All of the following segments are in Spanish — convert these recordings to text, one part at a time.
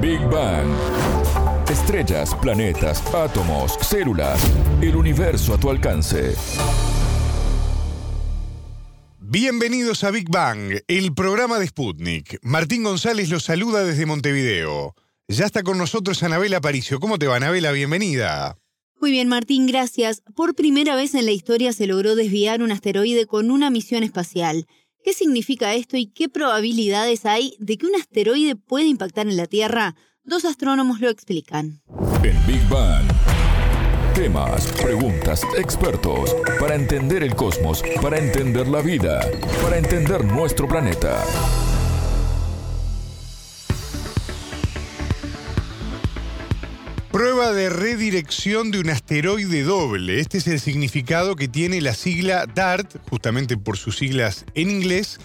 Big Bang. Estrellas, planetas, átomos, células, el universo a tu alcance. Bienvenidos a Big Bang, el programa de Sputnik. Martín González los saluda desde Montevideo. Ya está con nosotros Anabela Aparicio. ¿Cómo te va, Anabela? Bienvenida. Muy bien, Martín, gracias. Por primera vez en la historia se logró desviar un asteroide con una misión espacial. ¿Qué significa esto y qué probabilidades hay de que un asteroide pueda impactar en la Tierra? Dos astrónomos lo explican. En Big Bang. Temas, preguntas, expertos, para entender el cosmos, para entender la vida, para entender nuestro planeta. Prueba de redirección de un asteroide doble. Este es el significado que tiene la sigla DART, justamente por sus siglas en inglés,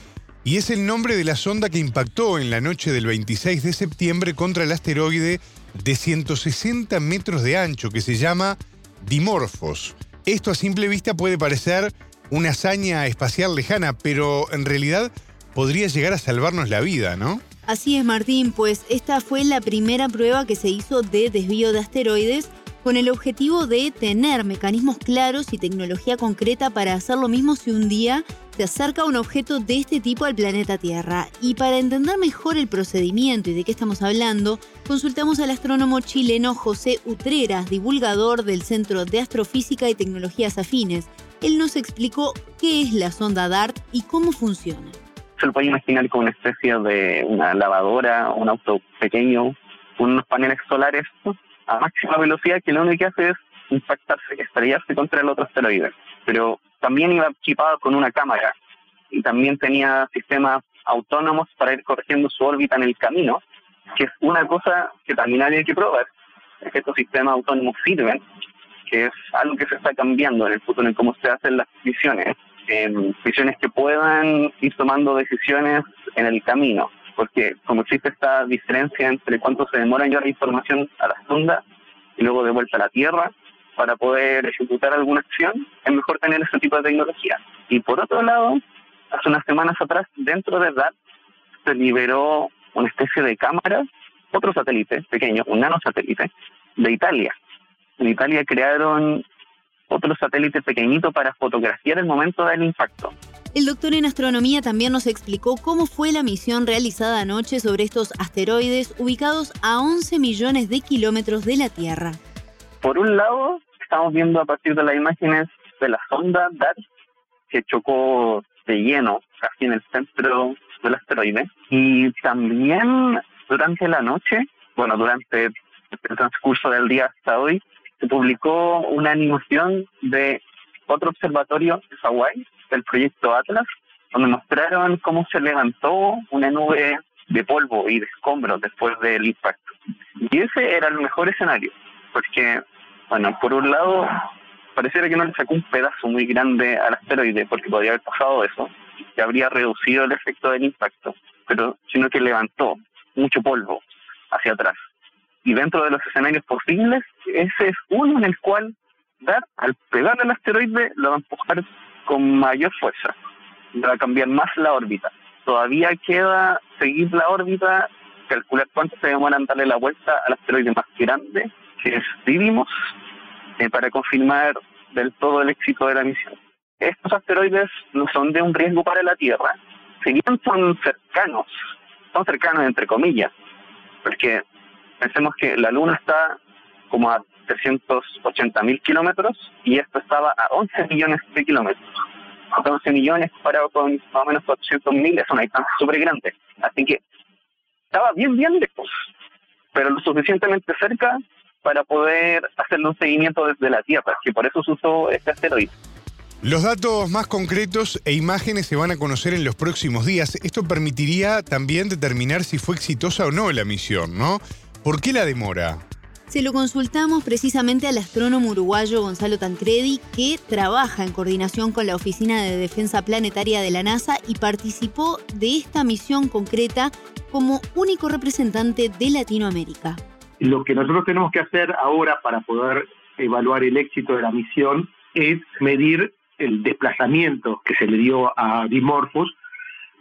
y es el nombre de la sonda que impactó en la noche del 26 de septiembre contra el asteroide de 160 metros de ancho que se llama Dimorphos. Esto a simple vista puede parecer una hazaña espacial lejana, pero en realidad podría llegar a salvarnos la vida, ¿no? Así es, Martín, pues esta fue la primera prueba que se hizo de desvío de asteroides con el objetivo de tener mecanismos claros y tecnología concreta para hacer lo mismo si un día se acerca un objeto de este tipo al planeta Tierra. Y para entender mejor el procedimiento y de qué estamos hablando, consultamos al astrónomo chileno José Utreras, divulgador del Centro de Astrofísica y Tecnologías Afines. Él nos explicó qué es la sonda DART y cómo funciona se lo puede imaginar como una especie de una lavadora, un auto pequeño, unos paneles solares a máxima velocidad que lo único que hace es impactarse, estrellarse contra el otro asteroide. Pero también iba equipado con una cámara y también tenía sistemas autónomos para ir corrigiendo su órbita en el camino, que es una cosa que también había que probar, es que estos sistemas autónomos sirven, que es algo que se está cambiando en el futuro en cómo se hacen las misiones misiones que puedan ir tomando decisiones en el camino, porque como existe esta diferencia entre cuánto se demora en llevar información a la sonda y luego de vuelta a la Tierra, para poder ejecutar alguna acción, es mejor tener ese tipo de tecnología. Y por otro lado, hace unas semanas atrás, dentro de DART, se liberó una especie de cámara, otro satélite pequeño, un nanosatélite, de Italia. En Italia crearon otro satélite pequeñito para fotografiar el momento del impacto. El doctor en astronomía también nos explicó cómo fue la misión realizada anoche sobre estos asteroides ubicados a 11 millones de kilómetros de la Tierra. Por un lado, estamos viendo a partir de las imágenes de la sonda DART que chocó de lleno casi en el centro del asteroide. Y también durante la noche, bueno, durante el transcurso del día hasta hoy, se publicó una animación de otro observatorio de Hawái, del proyecto Atlas, donde mostraron cómo se levantó una nube de polvo y de escombros después del impacto. Y ese era el mejor escenario, porque, bueno, por un lado, pareciera que no le sacó un pedazo muy grande al asteroide, porque podría haber pasado eso, que habría reducido el efecto del impacto, pero sino que levantó mucho polvo hacia atrás y dentro de los escenarios posibles, ese es uno en el cual dar, al pegar al asteroide, lo va a empujar con mayor fuerza, va a cambiar más la órbita. Todavía queda seguir la órbita, calcular cuánto se demoran darle la vuelta al asteroide más grande, que es eh, para confirmar del todo el éxito de la misión. Estos asteroides no son de un riesgo para la Tierra, si bien son cercanos, son cercanos entre comillas, porque Pensemos que la Luna está como a 380 mil kilómetros y esto estaba a 11 millones de kilómetros. 11 millones comparado con más o menos 400 mil es una distancia súper grande. Así que estaba bien, bien lejos, pero lo suficientemente cerca para poder hacerle un seguimiento desde la Tierra, que por eso se usó este asteroide. Los datos más concretos e imágenes se van a conocer en los próximos días. Esto permitiría también determinar si fue exitosa o no la misión, ¿no? ¿Por qué la demora? Se lo consultamos precisamente al astrónomo uruguayo Gonzalo Tancredi, que trabaja en coordinación con la Oficina de Defensa Planetaria de la NASA y participó de esta misión concreta como único representante de Latinoamérica. Lo que nosotros tenemos que hacer ahora para poder evaluar el éxito de la misión es medir el desplazamiento que se le dio a Dimorphos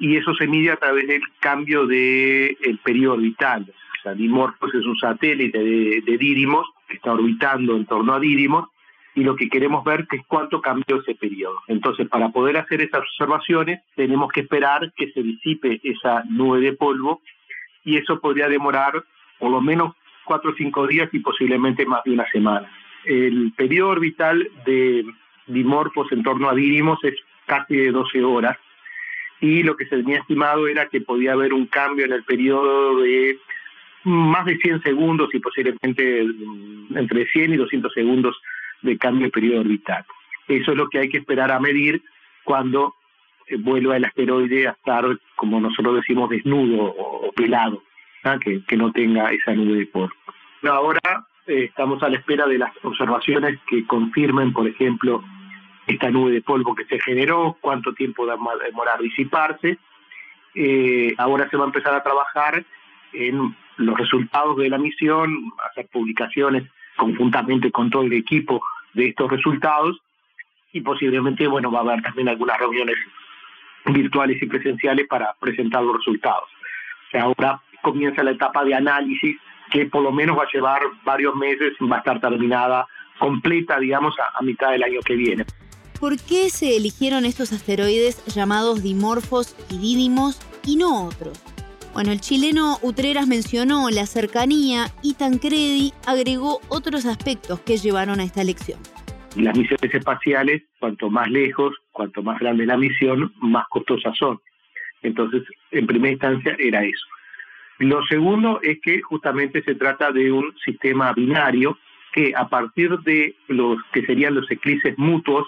y eso se mide a través del cambio del periodo orbital Dimorphos es un satélite de, de Didymos que está orbitando en torno a Didymos y lo que queremos ver es cuánto cambió ese periodo. Entonces, para poder hacer esas observaciones, tenemos que esperar que se disipe esa nube de polvo y eso podría demorar por lo menos cuatro o cinco días y posiblemente más de una semana. El periodo orbital de Dimorphos en torno a Didymos es casi de 12 horas y lo que se tenía estimado era que podía haber un cambio en el periodo de más de 100 segundos y posiblemente mm, entre 100 y 200 segundos de cambio de periodo orbital. Eso es lo que hay que esperar a medir cuando eh, vuelva el asteroide a estar, como nosotros decimos, desnudo o, pelado, que, que, no tenga esa nube de polvo. Ahora eh, estamos a la espera de las observaciones que confirmen, por ejemplo, esta nube de polvo que se generó, cuánto tiempo va a demorar disiparse. Eh, ahora se va a empezar a trabajar en los resultados de la misión, hacer publicaciones conjuntamente con todo el equipo de estos resultados y posiblemente, bueno, va a haber también algunas reuniones virtuales y presenciales para presentar los resultados. Ahora comienza la etapa de análisis que por lo menos va a llevar varios meses, va a estar terminada completa, digamos, a, a mitad del año que viene. ¿Por qué se eligieron estos asteroides llamados dimorfos y dídimos y no otros? Bueno, el chileno Utreras mencionó la cercanía y Tancredi agregó otros aspectos que llevaron a esta elección. Las misiones espaciales, cuanto más lejos, cuanto más grande la misión, más costosas son. Entonces, en primera instancia era eso. Lo segundo es que justamente se trata de un sistema binario que a partir de los que serían los eclipses mutuos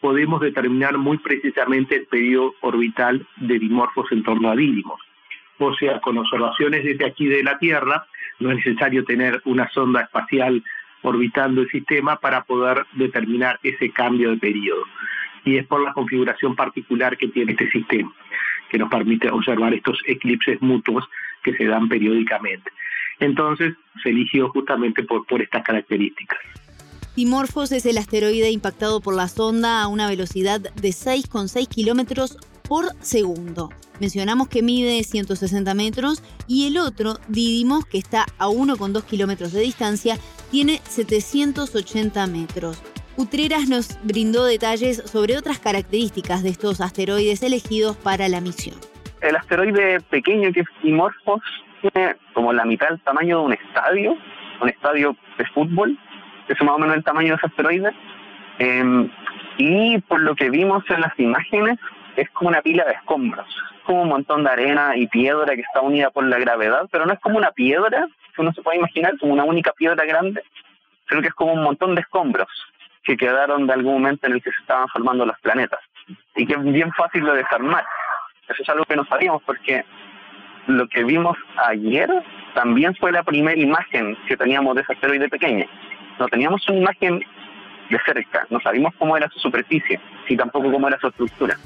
podemos determinar muy precisamente el periodo orbital de dimorfos en torno a dídimos o sea, con observaciones desde aquí de la Tierra, no es necesario tener una sonda espacial orbitando el sistema para poder determinar ese cambio de periodo. Y es por la configuración particular que tiene este sistema, que nos permite observar estos eclipses mutuos que se dan periódicamente. Entonces se eligió justamente por, estas características. Dimorphos es el asteroide impactado por la sonda a una velocidad de 6,6 kilómetros por segundo. Mencionamos que mide 160 metros y el otro, Didymos, que está a 1,2 kilómetros de distancia, tiene 780 metros. Utreras nos brindó detalles sobre otras características de estos asteroides elegidos para la misión. El asteroide pequeño que es Dimorphos tiene como la mitad del tamaño de un estadio, un estadio de fútbol, es más o menos el tamaño de ese asteroide. Em, y por lo que vimos en las imágenes, es como una pila de escombros, como un montón de arena y piedra que está unida por la gravedad, pero no es como una piedra que uno se puede imaginar como una única piedra grande, sino que es como un montón de escombros que quedaron de algún momento en el que se estaban formando los planetas y que es bien fácil de desarmar. Eso es algo que no sabíamos porque lo que vimos ayer también fue la primera imagen que teníamos de ese asteroide pequeño. No teníamos una imagen de cerca, no sabíamos cómo era su superficie, y tampoco cómo era su estructura.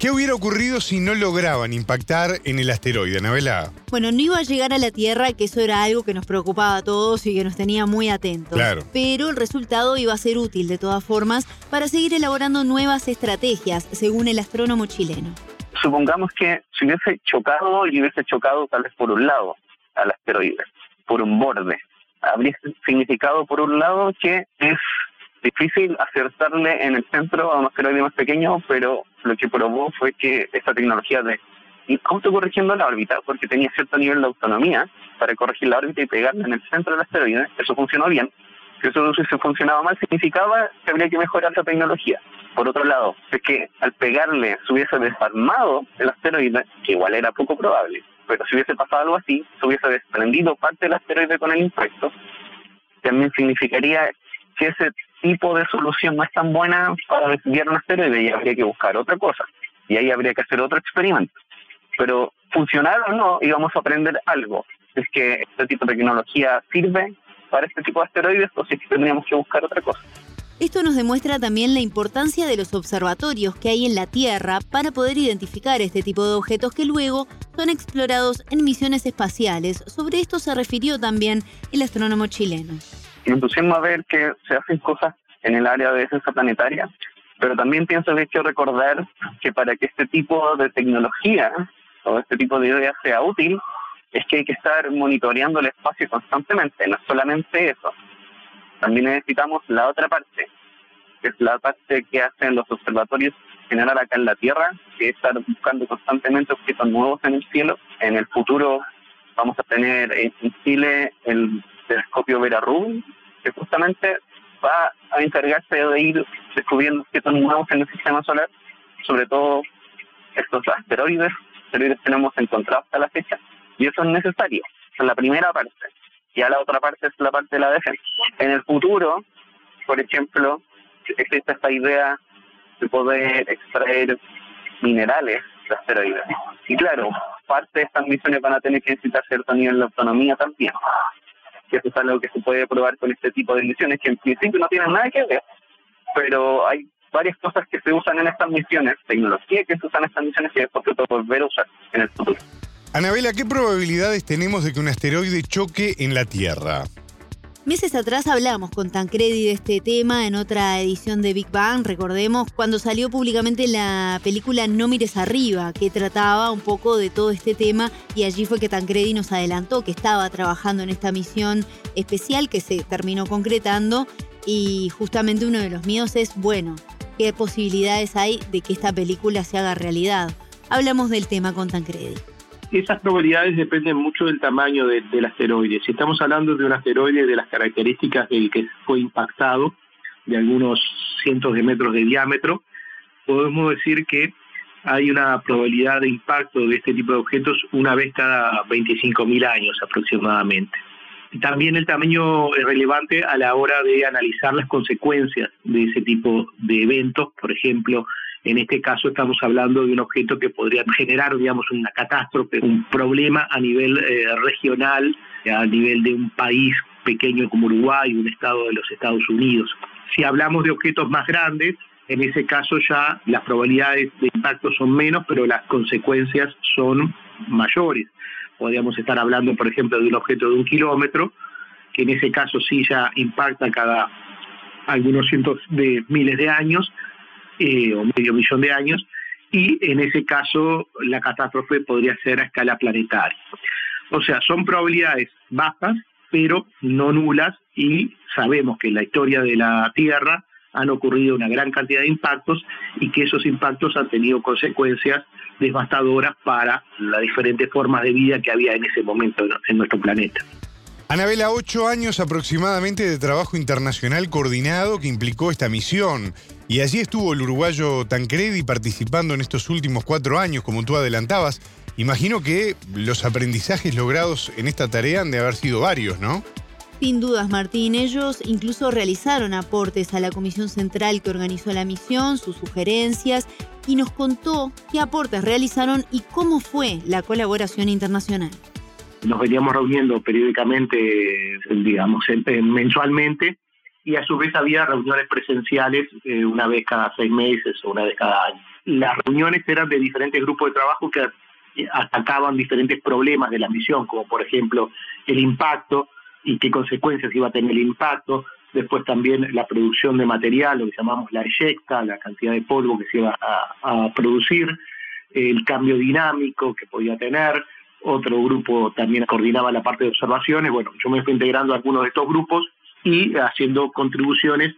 ¿Qué hubiera ocurrido si no lograban impactar en el asteroide, Anabela? Bueno, no iba a llegar a la Tierra, que eso era algo que nos preocupaba a todos y que nos tenía muy atentos. Claro. Pero el resultado iba a ser útil de todas formas para seguir elaborando nuevas estrategias, según el astrónomo chileno. Supongamos que si hubiese chocado y hubiese chocado tal vez por un lado al asteroide, por un borde, habría significado por un lado que es difícil acertarle en el centro a un asteroide más pequeño, pero lo que probó fue que esta tecnología de autocorrigiendo la órbita, porque tenía cierto nivel de autonomía para corregir la órbita y pegarla en el centro del asteroide, eso funcionó bien. Si eso hubiese funcionado mal, significaba que habría que mejorar la tecnología. Por otro lado, es que al pegarle se hubiese desarmado el asteroide, que igual era poco probable, pero si hubiese pasado algo así, se hubiese desprendido parte del asteroide con el impacto, también significaría que ese tipo de solución no es tan buena para desviar un asteroide y habría que buscar otra cosa. Y ahí habría que hacer otro experimento. Pero funcionar o no, íbamos a aprender algo. Es que este tipo de tecnología sirve para este tipo de asteroides o si es que tendríamos que buscar otra cosa. Esto nos demuestra también la importancia de los observatorios que hay en la Tierra para poder identificar este tipo de objetos que luego son explorados en misiones espaciales. Sobre esto se refirió también el astrónomo chileno me entusiasma ver que se hacen cosas en el área de defensa planetaria, pero también pienso que hay que recordar que para que este tipo de tecnología o este tipo de idea sea útil, es que hay que estar monitoreando el espacio constantemente, no solamente eso. También necesitamos la otra parte, que es la parte que hacen los observatorios general acá en la Tierra, que es estar buscando constantemente objetos nuevos en el cielo. En el futuro vamos a tener en Chile el telescopio Vera Rubin, que justamente va a encargarse de ir descubriendo objetos nuevos en el sistema solar, sobre todo estos asteroides, asteroides que no hemos encontrado hasta la fecha, y eso es necesario. Esa es la primera parte. Ya la otra parte es la parte de la defensa. En el futuro, por ejemplo, existe esta idea de poder extraer minerales de asteroides. Y claro, parte de estas misiones van a tener que necesitar cierto nivel de autonomía también. Que eso es algo que se puede probar con este tipo de misiones, que en principio no tienen nada que ver, pero hay varias cosas que se usan en estas misiones, tecnología que se usan en estas misiones y después se puede volver a usar en el futuro. Anabela, ¿qué probabilidades tenemos de que un asteroide choque en la Tierra? Meses atrás hablamos con Tancredi de este tema en otra edición de Big Bang, recordemos, cuando salió públicamente la película No mires arriba, que trataba un poco de todo este tema y allí fue que Tancredi nos adelantó que estaba trabajando en esta misión especial que se terminó concretando y justamente uno de los míos es, bueno, ¿qué posibilidades hay de que esta película se haga realidad? Hablamos del tema con Tancredi esas probabilidades dependen mucho del tamaño del asteroide. Si estamos hablando de un asteroide de las características del que fue impactado, de algunos cientos de metros de diámetro, podemos decir que hay una probabilidad de impacto de este tipo de objetos una vez cada 25.000 años aproximadamente. También el tamaño es relevante a la hora de analizar las consecuencias de ese tipo de eventos, por ejemplo, en este caso estamos hablando de un objeto que podría generar, digamos, una catástrofe, un problema a nivel eh, regional, a nivel de un país pequeño como Uruguay, un estado de los Estados Unidos. Si hablamos de objetos más grandes, en ese caso ya las probabilidades de impacto son menos, pero las consecuencias son mayores. Podríamos estar hablando, por ejemplo, de un objeto de un kilómetro, que en ese caso sí ya impacta cada algunos cientos de miles de años, eh, o medio millón de años, y en ese caso la catástrofe podría ser a escala planetaria. O sea, son probabilidades bajas, pero no nulas, y sabemos que en la historia de la Tierra han ocurrido una gran cantidad de impactos y que esos impactos han tenido consecuencias devastadoras para las diferentes formas de vida que había en ese momento en nuestro planeta. Anabela, ocho años aproximadamente de trabajo internacional coordinado que implicó esta misión. Y allí estuvo el uruguayo Tancredi participando en estos últimos cuatro años, como tú adelantabas. Imagino que los aprendizajes logrados en esta tarea han de haber sido varios, ¿no? Sin dudas, Martín. Ellos incluso realizaron aportes a la comisión central que organizó la misión, sus sugerencias, y nos contó qué aportes realizaron y cómo fue la colaboración internacional nos veníamos reuniendo periódicamente, digamos, mensualmente, y a su vez había reuniones presenciales eh, una vez cada seis meses o una vez cada año. Las reuniones eran de diferentes grupos de trabajo que atacaban diferentes problemas de la misión, como por ejemplo el impacto y qué consecuencias iba a tener el impacto, después también la producción de material, lo que llamamos la eyecta, la cantidad de polvo que se iba a producir, el cambio dinámico que podía tener, otro grupo también coordinaba la parte de observaciones. Bueno, yo me fui integrando a algunos de estos grupos y haciendo contribuciones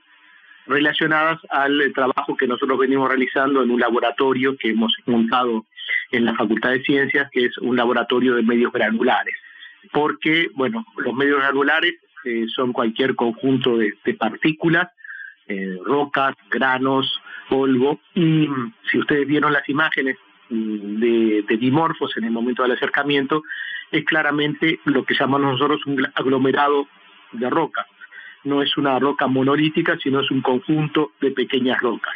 relacionadas al trabajo que nosotros venimos realizando en un laboratorio que hemos montado en la Facultad de Ciencias, que es un laboratorio de medios granulares. Porque, bueno, los medios granulares eh, son cualquier conjunto de, partículas, eh, rocas, granos, polvo, y si ustedes vieron las imágenes de, dimorfos en el momento del acercamiento es claramente lo que llamamos nosotros un aglomerado de roca. No es una roca monolítica, sino es un conjunto de pequeñas rocas.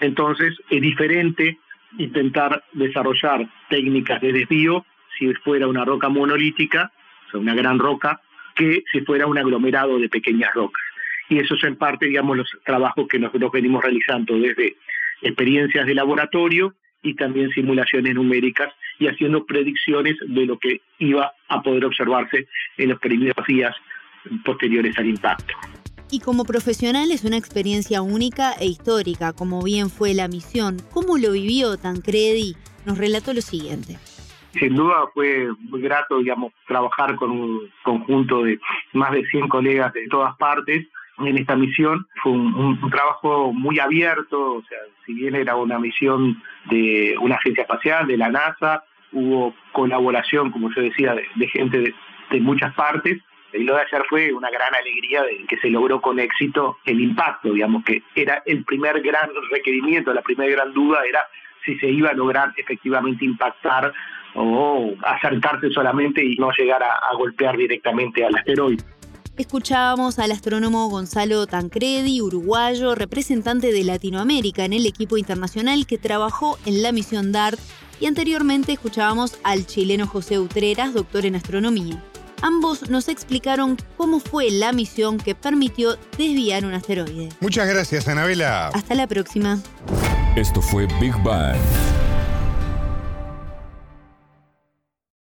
Entonces, es diferente intentar desarrollar técnicas de desvío si fuera una roca monolítica, o sea, una gran roca, que si fuera un aglomerado de pequeñas rocas. Y eso es en parte, digamos, los trabajos que nosotros venimos realizando desde experiencias de laboratorio y también simulaciones numéricas y haciendo predicciones de lo que iba a poder observarse en los primeros días posteriores al impacto. Y como profesional es una experiencia única e histórica, como bien fue la misión. ¿Cómo lo vivió Tancredi? Nos relató lo siguiente. Sin duda fue muy grato, digamos, trabajar con un conjunto de más de 100 colegas de todas partes en esta misión. Fue un, trabajo muy abierto, o sea, si bien era una misión de una agencia espacial, de la NASA, hubo colaboración, como yo decía, de, gente de, muchas partes, y lo de ayer fue una gran alegría de que se logró con éxito el impacto, digamos que era el primer gran requerimiento, la primera gran duda era si se iba a lograr efectivamente impactar o acercarse solamente y no llegar a, golpear directamente al asteroide. Escuchábamos al astrónomo Gonzalo Tancredi, uruguayo, representante de Latinoamérica en el equipo internacional que trabajó en la misión DART, y anteriormente escuchábamos al chileno José Utreras, doctor en astronomía. Ambos nos explicaron cómo fue la misión que permitió desviar un asteroide. Muchas gracias, Anabela. Hasta la próxima. Esto fue Big Bang.